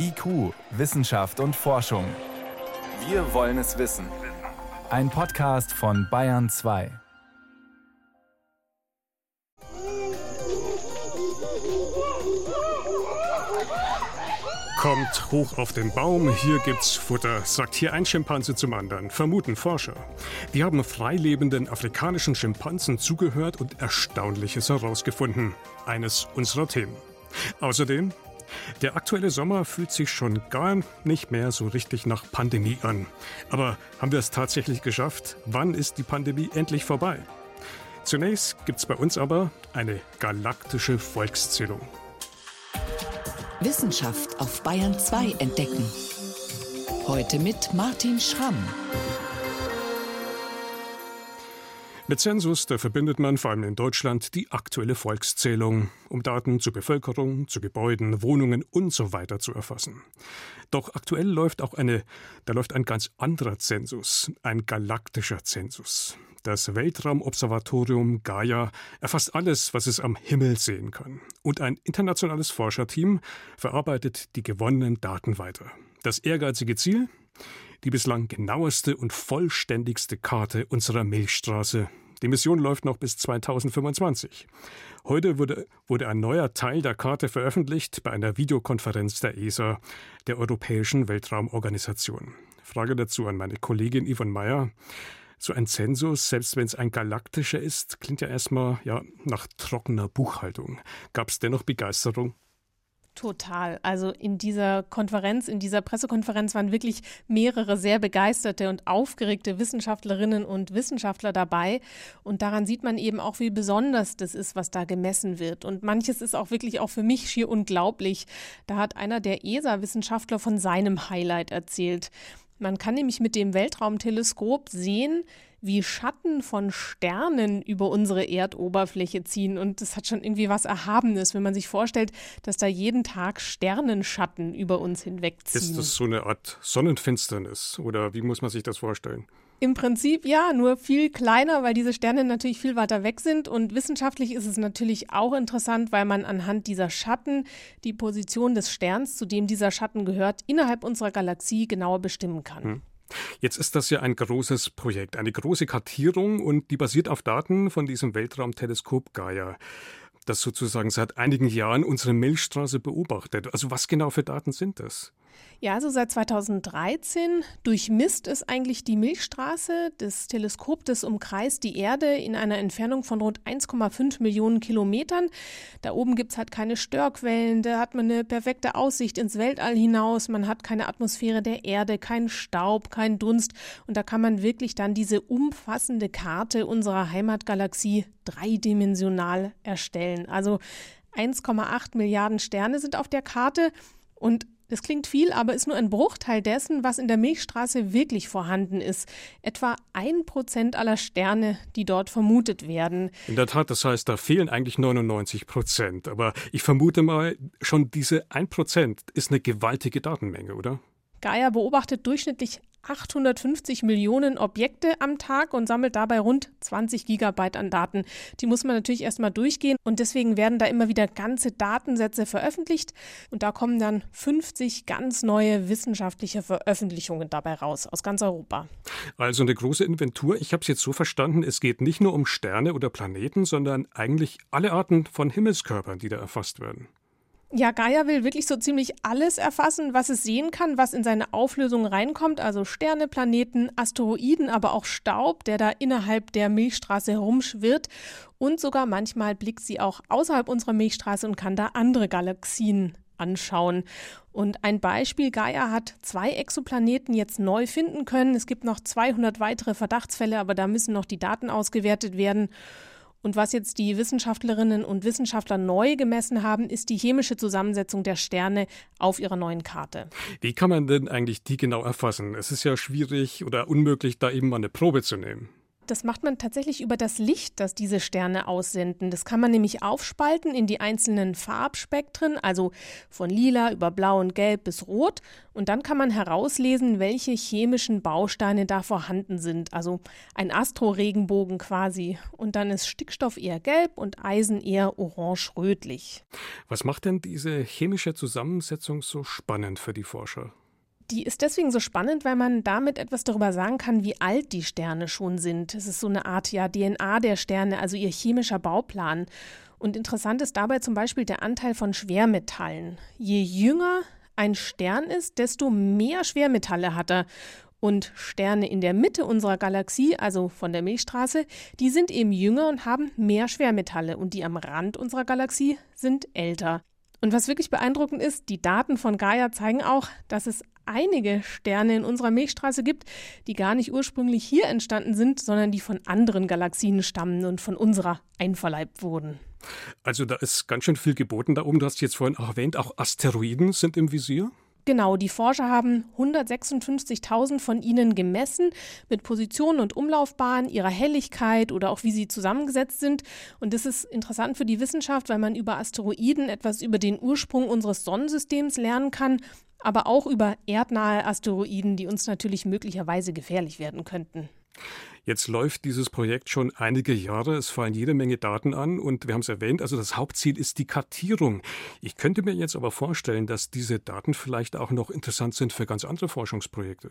IQ, Wissenschaft und Forschung. Wir wollen es wissen. Ein Podcast von Bayern 2. Kommt hoch auf den Baum, hier gibt's Futter, sagt hier ein Schimpanse zum anderen, vermuten Forscher. Die haben freilebenden afrikanischen Schimpansen zugehört und Erstaunliches herausgefunden. Eines unserer Themen. Außerdem der aktuelle Sommer fühlt sich schon gar nicht mehr so richtig nach Pandemie an. Aber haben wir es tatsächlich geschafft? Wann ist die Pandemie endlich vorbei? Zunächst gibt es bei uns aber eine galaktische Volkszählung. Wissenschaft auf Bayern 2 entdecken. Heute mit Martin Schramm. Mit Zensus, da verbindet man vor allem in Deutschland die aktuelle Volkszählung, um Daten zur Bevölkerung, zu Gebäuden, Wohnungen und so weiter zu erfassen. Doch aktuell läuft auch eine, da läuft ein ganz anderer Zensus, ein galaktischer Zensus. Das Weltraumobservatorium Gaia erfasst alles, was es am Himmel sehen kann. Und ein internationales Forscherteam verarbeitet die gewonnenen Daten weiter. Das ehrgeizige Ziel? Die bislang genaueste und vollständigste Karte unserer Milchstraße. Die Mission läuft noch bis 2025. Heute wurde, wurde ein neuer Teil der Karte veröffentlicht bei einer Videokonferenz der ESA, der Europäischen Weltraumorganisation. Frage dazu an meine Kollegin Yvonne Meyer. So ein Zensus, selbst wenn es ein galaktischer ist, klingt ja erstmal ja, nach trockener Buchhaltung. Gab es dennoch Begeisterung? Total. Also in dieser Konferenz, in dieser Pressekonferenz waren wirklich mehrere sehr begeisterte und aufgeregte Wissenschaftlerinnen und Wissenschaftler dabei. Und daran sieht man eben auch, wie besonders das ist, was da gemessen wird. Und manches ist auch wirklich auch für mich schier unglaublich. Da hat einer der ESA-Wissenschaftler von seinem Highlight erzählt. Man kann nämlich mit dem Weltraumteleskop sehen, wie Schatten von Sternen über unsere Erdoberfläche ziehen. Und das hat schon irgendwie was Erhabenes, wenn man sich vorstellt, dass da jeden Tag Sternenschatten über uns hinwegziehen. Ist das so eine Art Sonnenfinsternis oder wie muss man sich das vorstellen? Im Prinzip ja, nur viel kleiner, weil diese Sterne natürlich viel weiter weg sind. Und wissenschaftlich ist es natürlich auch interessant, weil man anhand dieser Schatten die Position des Sterns, zu dem dieser Schatten gehört, innerhalb unserer Galaxie genauer bestimmen kann. Hm. Jetzt ist das ja ein großes Projekt, eine große Kartierung und die basiert auf Daten von diesem Weltraumteleskop Gaia, das sozusagen seit einigen Jahren unsere Milchstraße beobachtet. Also was genau für Daten sind das? Ja, also seit 2013 durchmisst es eigentlich die Milchstraße. Das Teleskop, das umkreist die Erde in einer Entfernung von rund 1,5 Millionen Kilometern. Da oben gibt es halt keine Störquellen, da hat man eine perfekte Aussicht ins Weltall hinaus, man hat keine Atmosphäre der Erde, keinen Staub, keinen Dunst. Und da kann man wirklich dann diese umfassende Karte unserer Heimatgalaxie dreidimensional erstellen. Also 1,8 Milliarden Sterne sind auf der Karte und das klingt viel, aber ist nur ein Bruchteil dessen, was in der Milchstraße wirklich vorhanden ist. Etwa ein Prozent aller Sterne, die dort vermutet werden. In der Tat, das heißt, da fehlen eigentlich 99 Prozent. Aber ich vermute mal, schon diese ein Prozent ist eine gewaltige Datenmenge, oder? Gaia beobachtet durchschnittlich 850 Millionen Objekte am Tag und sammelt dabei rund 20 Gigabyte an Daten. Die muss man natürlich erstmal durchgehen und deswegen werden da immer wieder ganze Datensätze veröffentlicht und da kommen dann 50 ganz neue wissenschaftliche Veröffentlichungen dabei raus aus ganz Europa. Also eine große Inventur. Ich habe es jetzt so verstanden, es geht nicht nur um Sterne oder Planeten, sondern eigentlich alle Arten von Himmelskörpern, die da erfasst werden. Ja, Gaia will wirklich so ziemlich alles erfassen, was es sehen kann, was in seine Auflösung reinkommt, also Sterne, Planeten, Asteroiden, aber auch Staub, der da innerhalb der Milchstraße herumschwirrt. Und sogar manchmal blickt sie auch außerhalb unserer Milchstraße und kann da andere Galaxien anschauen. Und ein Beispiel, Gaia hat zwei Exoplaneten jetzt neu finden können. Es gibt noch 200 weitere Verdachtsfälle, aber da müssen noch die Daten ausgewertet werden. Und was jetzt die Wissenschaftlerinnen und Wissenschaftler neu gemessen haben, ist die chemische Zusammensetzung der Sterne auf ihrer neuen Karte. Wie kann man denn eigentlich die genau erfassen? Es ist ja schwierig oder unmöglich, da eben mal eine Probe zu nehmen. Das macht man tatsächlich über das Licht, das diese Sterne aussenden. Das kann man nämlich aufspalten in die einzelnen Farbspektren, also von lila über blau und gelb bis rot. Und dann kann man herauslesen, welche chemischen Bausteine da vorhanden sind. Also ein Astroregenbogen quasi. Und dann ist Stickstoff eher gelb und Eisen eher orange-rötlich. Was macht denn diese chemische Zusammensetzung so spannend für die Forscher? Die ist deswegen so spannend, weil man damit etwas darüber sagen kann, wie alt die Sterne schon sind. Es ist so eine Art ja, DNA der Sterne, also ihr chemischer Bauplan. Und interessant ist dabei zum Beispiel der Anteil von Schwermetallen. Je jünger ein Stern ist, desto mehr Schwermetalle hat er. Und Sterne in der Mitte unserer Galaxie, also von der Milchstraße, die sind eben jünger und haben mehr Schwermetalle. Und die am Rand unserer Galaxie sind älter. Und was wirklich beeindruckend ist, die Daten von Gaia zeigen auch, dass es einige Sterne in unserer Milchstraße gibt, die gar nicht ursprünglich hier entstanden sind, sondern die von anderen Galaxien stammen und von unserer einverleibt wurden. Also da ist ganz schön viel geboten da oben. Du hast jetzt vorhin auch erwähnt, auch Asteroiden sind im Visier. Genau, die Forscher haben 156.000 von ihnen gemessen mit Positionen und Umlaufbahnen, ihrer Helligkeit oder auch wie sie zusammengesetzt sind. Und das ist interessant für die Wissenschaft, weil man über Asteroiden etwas über den Ursprung unseres Sonnensystems lernen kann, aber auch über erdnahe Asteroiden, die uns natürlich möglicherweise gefährlich werden könnten. Jetzt läuft dieses Projekt schon einige Jahre. Es fallen jede Menge Daten an und wir haben es erwähnt, also das Hauptziel ist die Kartierung. Ich könnte mir jetzt aber vorstellen, dass diese Daten vielleicht auch noch interessant sind für ganz andere Forschungsprojekte.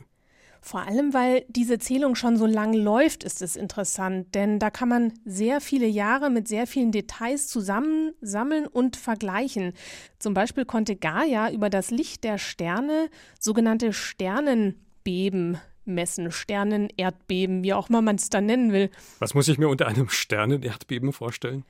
Vor allem, weil diese Zählung schon so lang läuft, ist es interessant, denn da kann man sehr viele Jahre mit sehr vielen Details zusammensammeln und vergleichen. Zum Beispiel konnte Gaia über das Licht der Sterne sogenannte Sternenbeben messen, Sternen, Erdbeben, wie auch immer man es dann nennen will. Was muss ich mir unter einem Sternenerdbeben vorstellen?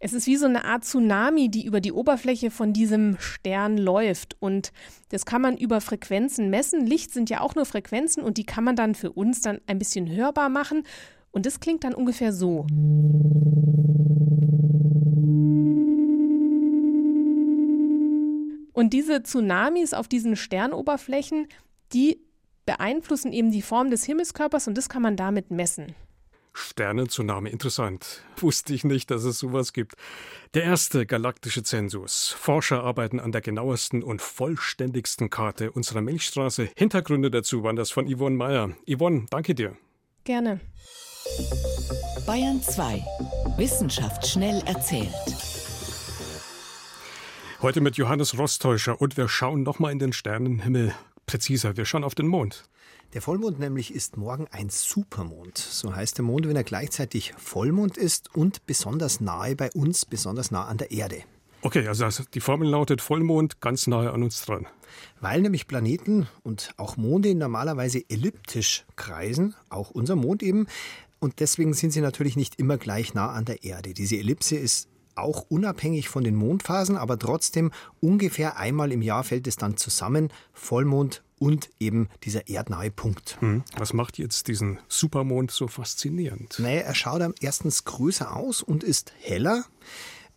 Es ist wie so eine Art Tsunami, die über die Oberfläche von diesem Stern läuft. Und das kann man über Frequenzen messen. Licht sind ja auch nur Frequenzen und die kann man dann für uns dann ein bisschen hörbar machen. Und das klingt dann ungefähr so. Und diese Tsunamis auf diesen Sternoberflächen, die beeinflussen eben die Form des Himmelskörpers und das kann man damit messen. Sternenzunahme, interessant. Wusste ich nicht, dass es sowas gibt. Der erste galaktische Zensus. Forscher arbeiten an der genauesten und vollständigsten Karte unserer Milchstraße. Hintergründe dazu waren das von Yvonne Meyer. Yvonne, danke dir. Gerne. Bayern 2. Wissenschaft schnell erzählt. Heute mit Johannes Rostäuscher und wir schauen nochmal in den Sternenhimmel präziser. Wir schauen auf den Mond. Der Vollmond nämlich ist morgen ein Supermond. So heißt der Mond, wenn er gleichzeitig Vollmond ist und besonders nahe bei uns, besonders nah an der Erde. Okay, also die Formel lautet Vollmond ganz nahe an uns dran. Weil nämlich Planeten und auch Monde normalerweise elliptisch kreisen, auch unser Mond eben, und deswegen sind sie natürlich nicht immer gleich nah an der Erde. Diese Ellipse ist auch unabhängig von den Mondphasen, aber trotzdem ungefähr einmal im Jahr fällt es dann zusammen, Vollmond und eben dieser erdnahe Punkt. Hm. Was macht jetzt diesen Supermond so faszinierend? Naja, er schaut erstens größer aus und ist heller.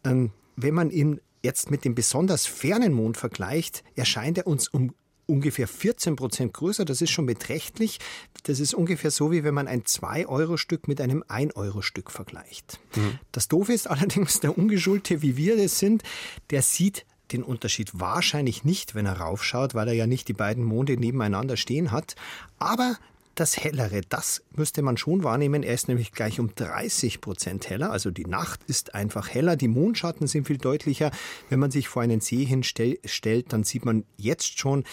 Ähm, wenn man ihn jetzt mit dem besonders fernen Mond vergleicht, erscheint er uns um ungefähr 14 Prozent größer. Das ist schon beträchtlich. Das ist ungefähr so, wie wenn man ein 2-Euro-Stück mit einem 1-Euro-Stück vergleicht. Mhm. Das Doofe ist allerdings, der Ungeschulte, wie wir das sind, der sieht den Unterschied wahrscheinlich nicht, wenn er raufschaut, weil er ja nicht die beiden Monde nebeneinander stehen hat. Aber das Hellere, das müsste man schon wahrnehmen. Er ist nämlich gleich um 30 Prozent heller. Also die Nacht ist einfach heller. Die Mondschatten sind viel deutlicher. Wenn man sich vor einen See hinstellt, dann sieht man jetzt schon,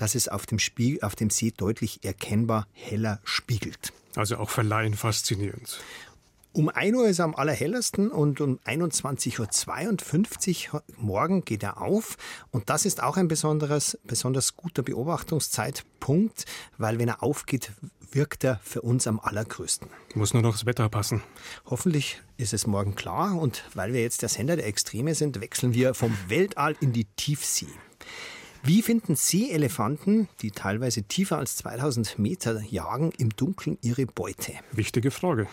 dass es auf dem, Spiegel, auf dem See deutlich erkennbar heller spiegelt. Also auch für Laien faszinierend. Um 1 Uhr ist er am allerhellersten und um 21.52 Uhr morgen geht er auf. Und das ist auch ein besonderes, besonders guter Beobachtungszeitpunkt, weil wenn er aufgeht, wirkt er für uns am allergrößten. Muss nur noch das Wetter passen. Hoffentlich ist es morgen klar und weil wir jetzt der Sender der Extreme sind, wechseln wir vom Weltall in die Tiefsee. Wie finden Seeelefanten, die teilweise tiefer als 2000 Meter jagen, im Dunkeln ihre Beute? Wichtige Frage.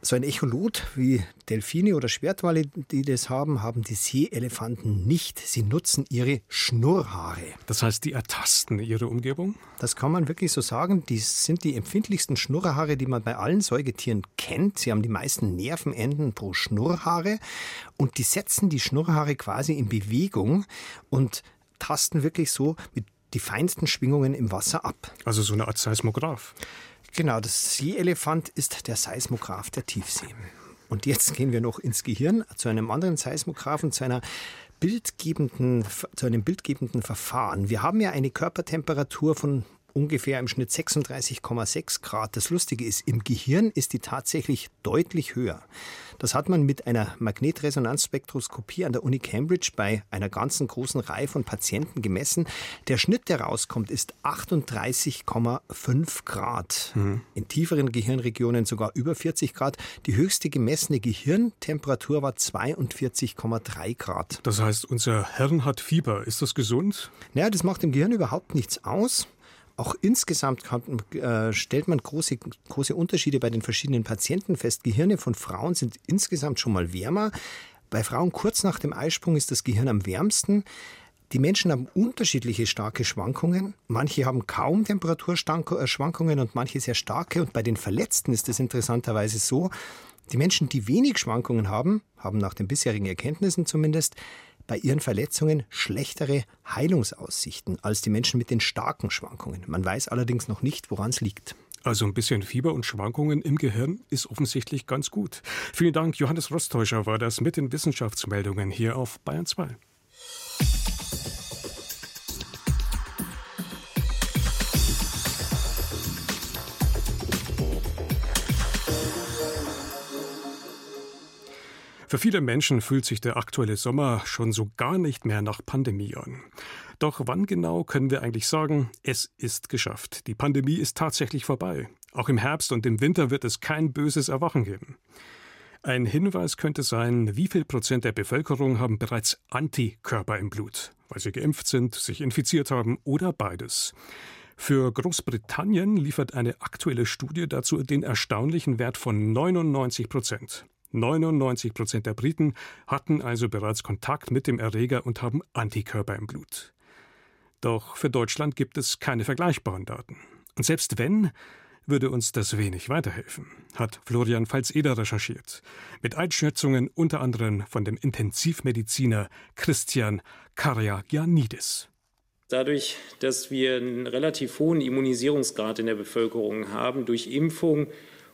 So ein Echolot wie Delfine oder Schwertwale, die das haben, haben die Seeelefanten nicht. Sie nutzen ihre Schnurrhaare. Das heißt, die ertasten ihre Umgebung? Das kann man wirklich so sagen. Die sind die empfindlichsten Schnurrhaare, die man bei allen Säugetieren kennt. Sie haben die meisten Nervenenden pro Schnurrhaare und die setzen die Schnurrhaare quasi in Bewegung und tasten wirklich so mit die feinsten Schwingungen im Wasser ab. Also so eine Art Seismograph. Genau, das Seeelefant ist der Seismograph der Tiefsee. Und jetzt gehen wir noch ins Gehirn zu einem anderen Seismographen, zu einer bildgebenden, zu einem bildgebenden Verfahren. Wir haben ja eine Körpertemperatur von ungefähr im Schnitt 36,6 Grad. Das Lustige ist, im Gehirn ist die tatsächlich deutlich höher. Das hat man mit einer Magnetresonanzspektroskopie an der Uni Cambridge bei einer ganzen großen Reihe von Patienten gemessen. Der Schnitt, der rauskommt, ist 38,5 Grad. Mhm. In tieferen Gehirnregionen sogar über 40 Grad. Die höchste gemessene Gehirntemperatur war 42,3 Grad. Das heißt, unser Hirn hat Fieber. Ist das gesund? Naja, das macht dem Gehirn überhaupt nichts aus. Auch insgesamt kann, äh, stellt man große, große Unterschiede bei den verschiedenen Patienten fest. Gehirne von Frauen sind insgesamt schon mal wärmer. Bei Frauen kurz nach dem Eisprung ist das Gehirn am wärmsten. Die Menschen haben unterschiedliche starke Schwankungen. Manche haben kaum Temperaturschwankungen und manche sehr starke. Und bei den Verletzten ist es interessanterweise so, die Menschen, die wenig Schwankungen haben, haben nach den bisherigen Erkenntnissen zumindest bei ihren Verletzungen schlechtere Heilungsaussichten als die Menschen mit den starken Schwankungen. Man weiß allerdings noch nicht, woran es liegt. Also ein bisschen Fieber und Schwankungen im Gehirn ist offensichtlich ganz gut. Vielen Dank, Johannes Rostäuscher war das mit den Wissenschaftsmeldungen hier auf Bayern 2. Für viele Menschen fühlt sich der aktuelle Sommer schon so gar nicht mehr nach Pandemie an. Doch wann genau können wir eigentlich sagen, es ist geschafft. Die Pandemie ist tatsächlich vorbei. Auch im Herbst und im Winter wird es kein böses Erwachen geben. Ein Hinweis könnte sein, wie viel Prozent der Bevölkerung haben bereits Antikörper im Blut, weil sie geimpft sind, sich infiziert haben oder beides. Für Großbritannien liefert eine aktuelle Studie dazu den erstaunlichen Wert von 99 Prozent. 99 Prozent der Briten hatten also bereits Kontakt mit dem Erreger und haben Antikörper im Blut. Doch für Deutschland gibt es keine vergleichbaren Daten. Und selbst wenn, würde uns das wenig weiterhelfen, hat Florian Pfalz-Eder recherchiert. Mit Einschätzungen unter anderem von dem Intensivmediziner Christian Karagianidis. Dadurch, dass wir einen relativ hohen Immunisierungsgrad in der Bevölkerung haben, durch Impfung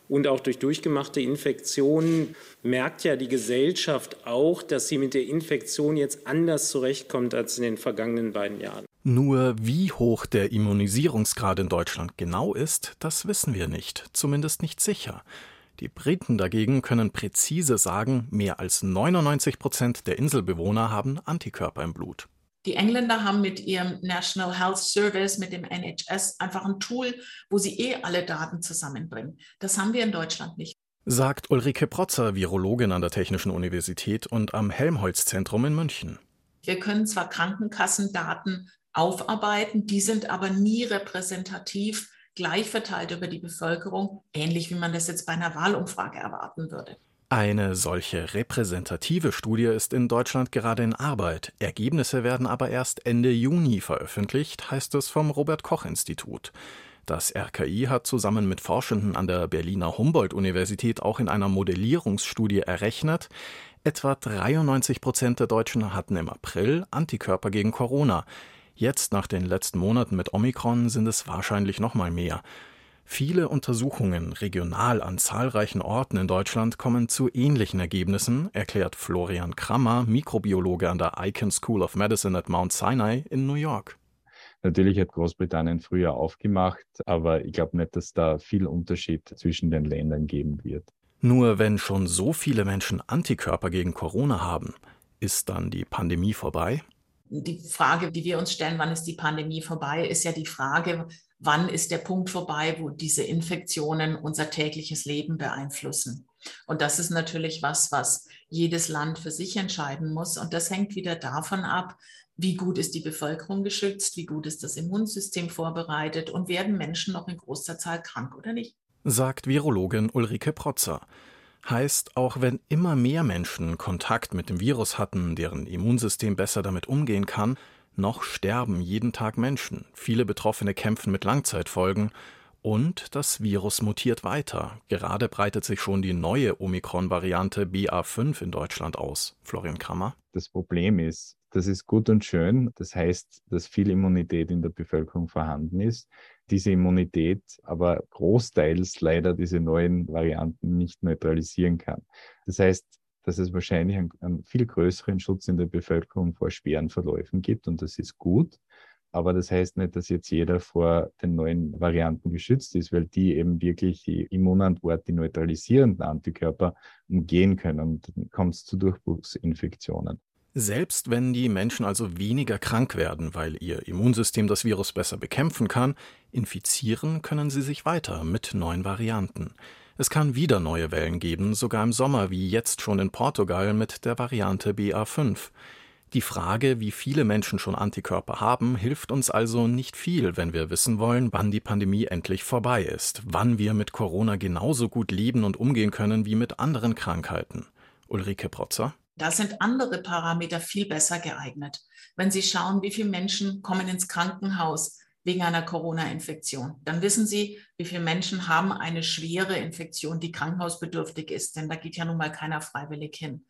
und auch durch durchgemachte Infektionen merkt ja die Gesellschaft auch, dass sie mit der Infektion jetzt anders zurechtkommt als in den vergangenen beiden Jahren. Nur wie hoch der Immunisierungsgrad in Deutschland genau ist, das wissen wir nicht, zumindest nicht sicher. Die Briten dagegen können präzise sagen, mehr als 99 Prozent der Inselbewohner haben Antikörper im Blut. Die Engländer haben mit ihrem National Health Service, mit dem NHS, einfach ein Tool, wo sie eh alle Daten zusammenbringen. Das haben wir in Deutschland nicht. Sagt Ulrike Protzer, Virologin an der Technischen Universität und am Helmholtz-Zentrum in München. Wir können zwar Krankenkassendaten aufarbeiten, die sind aber nie repräsentativ gleich verteilt über die Bevölkerung, ähnlich wie man das jetzt bei einer Wahlumfrage erwarten würde. Eine solche repräsentative Studie ist in Deutschland gerade in Arbeit. Ergebnisse werden aber erst Ende Juni veröffentlicht, heißt es vom Robert Koch Institut. Das RKI hat zusammen mit Forschenden an der Berliner Humboldt-Universität auch in einer Modellierungsstudie errechnet, etwa 93 Prozent der Deutschen hatten im April Antikörper gegen Corona. Jetzt nach den letzten Monaten mit Omikron sind es wahrscheinlich noch mal mehr. Viele Untersuchungen regional an zahlreichen Orten in Deutschland kommen zu ähnlichen Ergebnissen, erklärt Florian Krammer, Mikrobiologe an der Icahn School of Medicine at Mount Sinai in New York. Natürlich hat Großbritannien früher aufgemacht, aber ich glaube nicht, dass da viel Unterschied zwischen den Ländern geben wird. Nur wenn schon so viele Menschen Antikörper gegen Corona haben, ist dann die Pandemie vorbei? Die Frage, die wir uns stellen, wann ist die Pandemie vorbei, ist ja die Frage, wann ist der Punkt vorbei, wo diese Infektionen unser tägliches Leben beeinflussen. Und das ist natürlich was, was jedes Land für sich entscheiden muss. Und das hängt wieder davon ab, wie gut ist die Bevölkerung geschützt, wie gut ist das Immunsystem vorbereitet und werden Menschen noch in großer Zahl krank oder nicht. Sagt Virologin Ulrike Protzer. Heißt, auch wenn immer mehr Menschen Kontakt mit dem Virus hatten, deren Immunsystem besser damit umgehen kann, noch sterben jeden Tag Menschen. Viele Betroffene kämpfen mit Langzeitfolgen und das Virus mutiert weiter. Gerade breitet sich schon die neue Omikron-Variante BA5 in Deutschland aus. Florian Krammer. Das Problem ist, das ist gut und schön. Das heißt, dass viel Immunität in der Bevölkerung vorhanden ist. Diese Immunität aber großteils leider diese neuen Varianten nicht neutralisieren kann. Das heißt, dass es wahrscheinlich einen, einen viel größeren Schutz in der Bevölkerung vor schweren Verläufen gibt und das ist gut. Aber das heißt nicht, dass jetzt jeder vor den neuen Varianten geschützt ist, weil die eben wirklich die Immunantwort, die neutralisierenden Antikörper umgehen können. Und dann kommt es zu Durchbruchsinfektionen. Selbst wenn die Menschen also weniger krank werden, weil ihr Immunsystem das Virus besser bekämpfen kann, infizieren können sie sich weiter mit neuen Varianten. Es kann wieder neue Wellen geben, sogar im Sommer, wie jetzt schon in Portugal mit der Variante BA5. Die Frage, wie viele Menschen schon Antikörper haben, hilft uns also nicht viel, wenn wir wissen wollen, wann die Pandemie endlich vorbei ist, wann wir mit Corona genauso gut leben und umgehen können wie mit anderen Krankheiten. Ulrike Protzer. Da sind andere Parameter viel besser geeignet. Wenn Sie schauen, wie viele Menschen kommen ins Krankenhaus wegen einer Corona-Infektion, dann wissen Sie, wie viele Menschen haben eine schwere Infektion, die krankenhausbedürftig ist, denn da geht ja nun mal keiner freiwillig hin.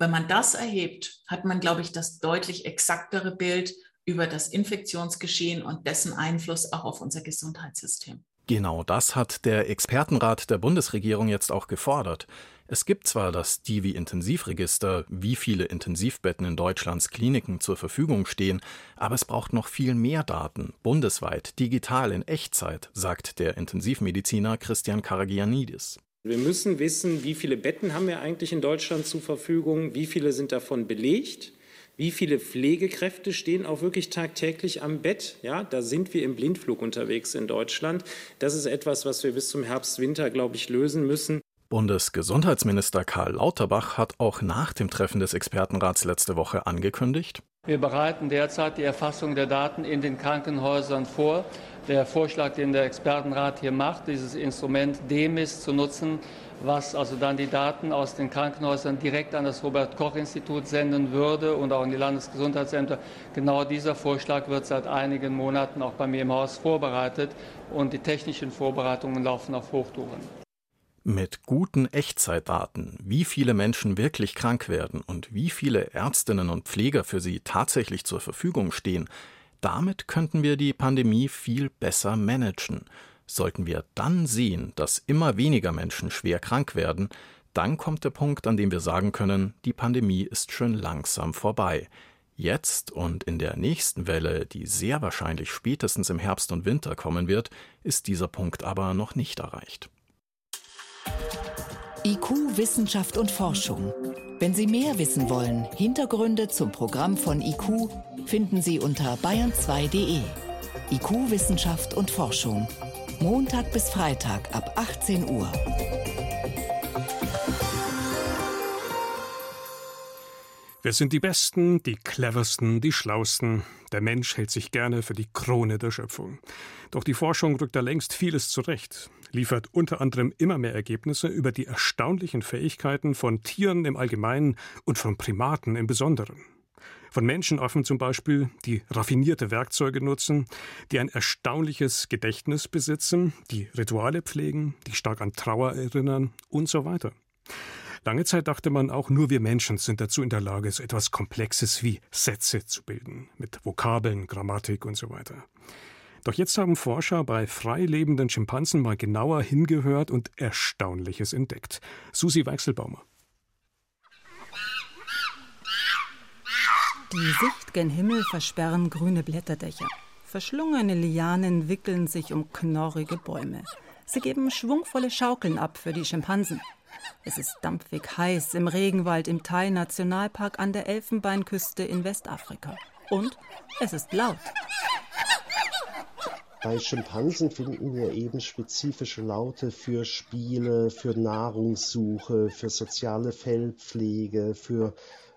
Wenn man das erhebt, hat man, glaube ich, das deutlich exaktere Bild über das Infektionsgeschehen und dessen Einfluss auch auf unser Gesundheitssystem. Genau das hat der Expertenrat der Bundesregierung jetzt auch gefordert. Es gibt zwar das Divi-Intensivregister, wie viele Intensivbetten in Deutschlands Kliniken zur Verfügung stehen, aber es braucht noch viel mehr Daten, bundesweit, digital in Echtzeit, sagt der Intensivmediziner Christian Karagianidis. Wir müssen wissen, wie viele Betten haben wir eigentlich in Deutschland zur Verfügung, wie viele sind davon belegt, wie viele Pflegekräfte stehen auch wirklich tagtäglich am Bett. Ja, da sind wir im Blindflug unterwegs in Deutschland. Das ist etwas, was wir bis zum Herbst, Winter, glaube ich, lösen müssen. Bundesgesundheitsminister Karl Lauterbach hat auch nach dem Treffen des Expertenrats letzte Woche angekündigt, wir bereiten derzeit die Erfassung der Daten in den Krankenhäusern vor. Der Vorschlag, den der Expertenrat hier macht, dieses Instrument DEMIS zu nutzen, was also dann die Daten aus den Krankenhäusern direkt an das Robert Koch Institut senden würde und auch in die Landesgesundheitsämter. Genau dieser Vorschlag wird seit einigen Monaten auch bei mir im Haus vorbereitet und die technischen Vorbereitungen laufen auf Hochtouren. Mit guten Echtzeitdaten, wie viele Menschen wirklich krank werden und wie viele Ärztinnen und Pfleger für sie tatsächlich zur Verfügung stehen, damit könnten wir die Pandemie viel besser managen. Sollten wir dann sehen, dass immer weniger Menschen schwer krank werden, dann kommt der Punkt, an dem wir sagen können, die Pandemie ist schon langsam vorbei. Jetzt und in der nächsten Welle, die sehr wahrscheinlich spätestens im Herbst und Winter kommen wird, ist dieser Punkt aber noch nicht erreicht. IQ, Wissenschaft und Forschung. Wenn Sie mehr wissen wollen, Hintergründe zum Programm von IQ finden Sie unter bayern2.de. IQ, Wissenschaft und Forschung. Montag bis Freitag ab 18 Uhr. Wir sind die Besten, die Cleversten, die Schlausten. Der Mensch hält sich gerne für die Krone der Schöpfung. Doch die Forschung rückt da längst vieles zurecht, liefert unter anderem immer mehr Ergebnisse über die erstaunlichen Fähigkeiten von Tieren im Allgemeinen und von Primaten im Besonderen. Von Menschenaffen zum Beispiel, die raffinierte Werkzeuge nutzen, die ein erstaunliches Gedächtnis besitzen, die Rituale pflegen, die stark an Trauer erinnern und so weiter. Lange Zeit dachte man auch, nur wir Menschen sind dazu in der Lage, so etwas Komplexes wie Sätze zu bilden, mit Vokabeln, Grammatik und so weiter. Doch jetzt haben Forscher bei frei lebenden Schimpansen mal genauer hingehört und Erstaunliches entdeckt. Susi Weichselbaumer. Die Sicht gen Himmel versperren grüne Blätterdächer. Verschlungene Lianen wickeln sich um knorrige Bäume. Sie geben schwungvolle Schaukeln ab für die Schimpansen. Es ist dampfig heiß im Regenwald im Thai-Nationalpark an der Elfenbeinküste in Westafrika. Und es ist laut. Bei Schimpansen finden wir eben spezifische Laute für Spiele, für Nahrungssuche, für soziale Fellpflege, für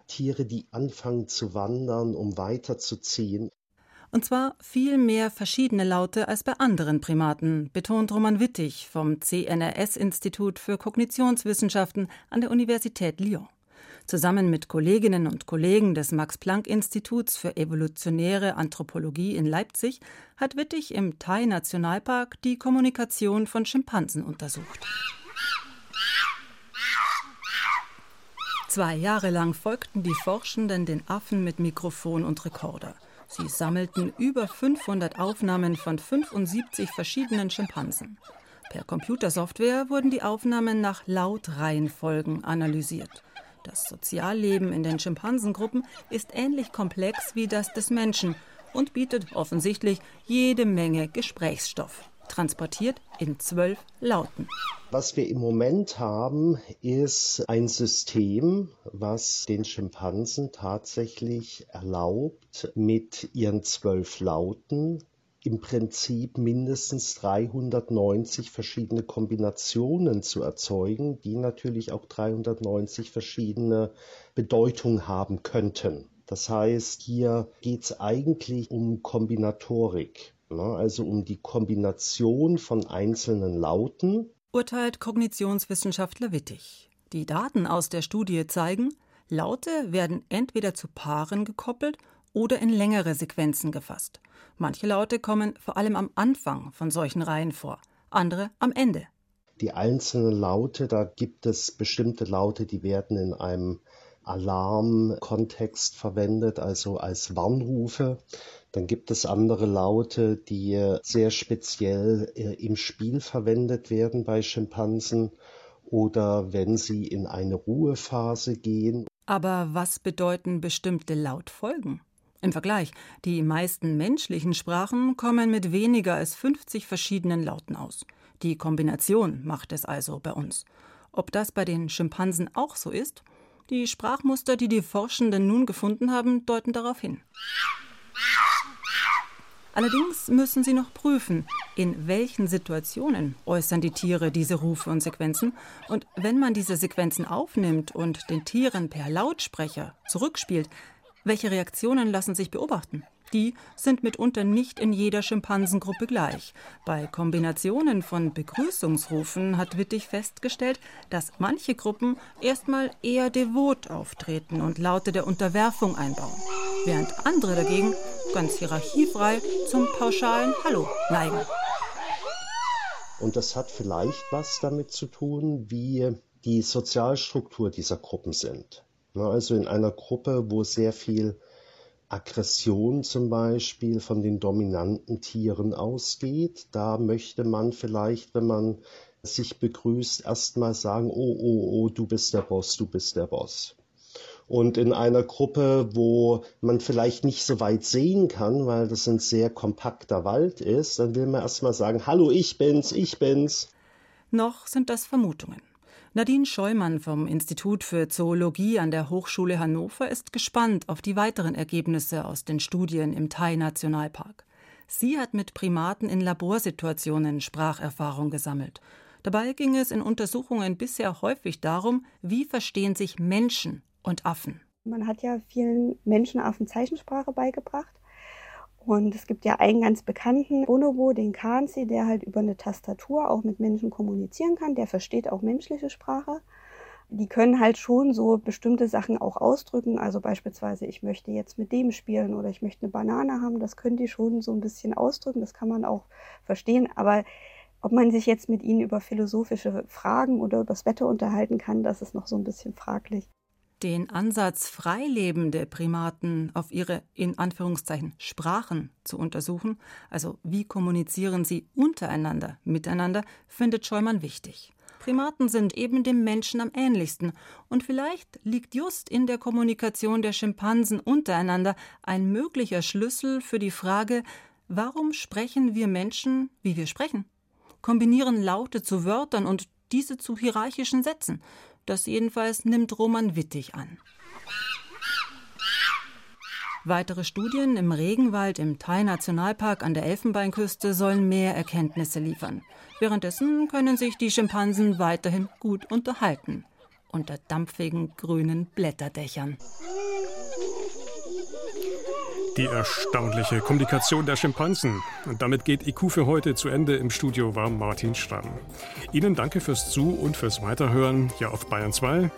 Tiere, die anfangen zu wandern, um weiterzuziehen. Und zwar viel mehr verschiedene Laute als bei anderen Primaten, betont Roman Wittig vom CNRS-Institut für Kognitionswissenschaften an der Universität Lyon. Zusammen mit Kolleginnen und Kollegen des Max-Planck-Instituts für evolutionäre Anthropologie in Leipzig hat Wittig im Thai-Nationalpark die Kommunikation von Schimpansen untersucht. Zwei Jahre lang folgten die Forschenden den Affen mit Mikrofon und Rekorder. Sie sammelten über 500 Aufnahmen von 75 verschiedenen Schimpansen. Per Computersoftware wurden die Aufnahmen nach Lautreihenfolgen analysiert. Das Sozialleben in den Schimpansengruppen ist ähnlich komplex wie das des Menschen und bietet offensichtlich jede Menge Gesprächsstoff, transportiert in zwölf Lauten. Was wir im Moment haben, ist ein System, was den Schimpansen tatsächlich erlaubt, mit ihren zwölf Lauten im Prinzip mindestens 390 verschiedene Kombinationen zu erzeugen, die natürlich auch 390 verschiedene Bedeutungen haben könnten. Das heißt, hier geht es eigentlich um Kombinatorik, ne? also um die Kombination von einzelnen Lauten. Urteilt Kognitionswissenschaftler Wittig. Die Daten aus der Studie zeigen, Laute werden entweder zu Paaren gekoppelt oder in längere Sequenzen gefasst. Manche Laute kommen vor allem am Anfang von solchen Reihen vor, andere am Ende. Die einzelnen Laute, da gibt es bestimmte Laute, die werden in einem Alarmkontext verwendet, also als Warnrufe. Dann gibt es andere Laute, die sehr speziell äh, im Spiel verwendet werden bei Schimpansen oder wenn sie in eine Ruhephase gehen. Aber was bedeuten bestimmte Lautfolgen? Im Vergleich, die meisten menschlichen Sprachen kommen mit weniger als 50 verschiedenen Lauten aus. Die Kombination macht es also bei uns. Ob das bei den Schimpansen auch so ist? Die Sprachmuster, die die Forschenden nun gefunden haben, deuten darauf hin. Allerdings müssen sie noch prüfen, in welchen Situationen äußern die Tiere diese Rufe und Sequenzen. Und wenn man diese Sequenzen aufnimmt und den Tieren per Lautsprecher zurückspielt, welche Reaktionen lassen sich beobachten? Die sind mitunter nicht in jeder Schimpansengruppe gleich. Bei Kombinationen von Begrüßungsrufen hat Wittig festgestellt, dass manche Gruppen erstmal eher devot auftreten und Laute der Unterwerfung einbauen, während andere dagegen ganz hierarchiefrei zum pauschalen Hallo neigen. Und das hat vielleicht was damit zu tun, wie die Sozialstruktur dieser Gruppen sind. Ne, also in einer Gruppe, wo sehr viel Aggression zum Beispiel von den dominanten Tieren ausgeht, da möchte man vielleicht, wenn man sich begrüßt, erstmal sagen, oh, oh, oh, du bist der Boss, du bist der Boss. Und in einer Gruppe, wo man vielleicht nicht so weit sehen kann, weil das ein sehr kompakter Wald ist, dann will man erstmal sagen, hallo, ich bin's, ich bin's. Noch sind das Vermutungen. Nadine Scheumann vom Institut für Zoologie an der Hochschule Hannover ist gespannt auf die weiteren Ergebnisse aus den Studien im Thai-Nationalpark. Sie hat mit Primaten in Laborsituationen Spracherfahrung gesammelt. Dabei ging es in Untersuchungen bisher häufig darum, wie verstehen sich Menschen und Affen. Man hat ja vielen Menschenaffen Zeichensprache beigebracht. Und es gibt ja einen ganz bekannten Bonobo, den Kanzi, der halt über eine Tastatur auch mit Menschen kommunizieren kann. Der versteht auch menschliche Sprache. Die können halt schon so bestimmte Sachen auch ausdrücken. Also beispielsweise, ich möchte jetzt mit dem spielen oder ich möchte eine Banane haben. Das können die schon so ein bisschen ausdrücken. Das kann man auch verstehen. Aber ob man sich jetzt mit ihnen über philosophische Fragen oder über das Wetter unterhalten kann, das ist noch so ein bisschen fraglich. Den Ansatz, freilebende Primaten auf ihre in Anführungszeichen Sprachen zu untersuchen, also wie kommunizieren sie untereinander, miteinander, findet Scheumann wichtig. Primaten sind eben dem Menschen am ähnlichsten. Und vielleicht liegt just in der Kommunikation der Schimpansen untereinander ein möglicher Schlüssel für die Frage, warum sprechen wir Menschen, wie wir sprechen? Kombinieren Laute zu Wörtern und diese zu hierarchischen Sätzen. Das jedenfalls nimmt Roman Wittig an. Weitere Studien im Regenwald im Thai-Nationalpark an der Elfenbeinküste sollen mehr Erkenntnisse liefern. Währenddessen können sich die Schimpansen weiterhin gut unterhalten. Unter dampfigen grünen Blätterdächern. Die erstaunliche Kommunikation der Schimpansen. Und damit geht IQ für heute zu Ende. Im Studio war Martin Stamm. Ihnen danke fürs Zu- und fürs Weiterhören hier auf Bayern 2.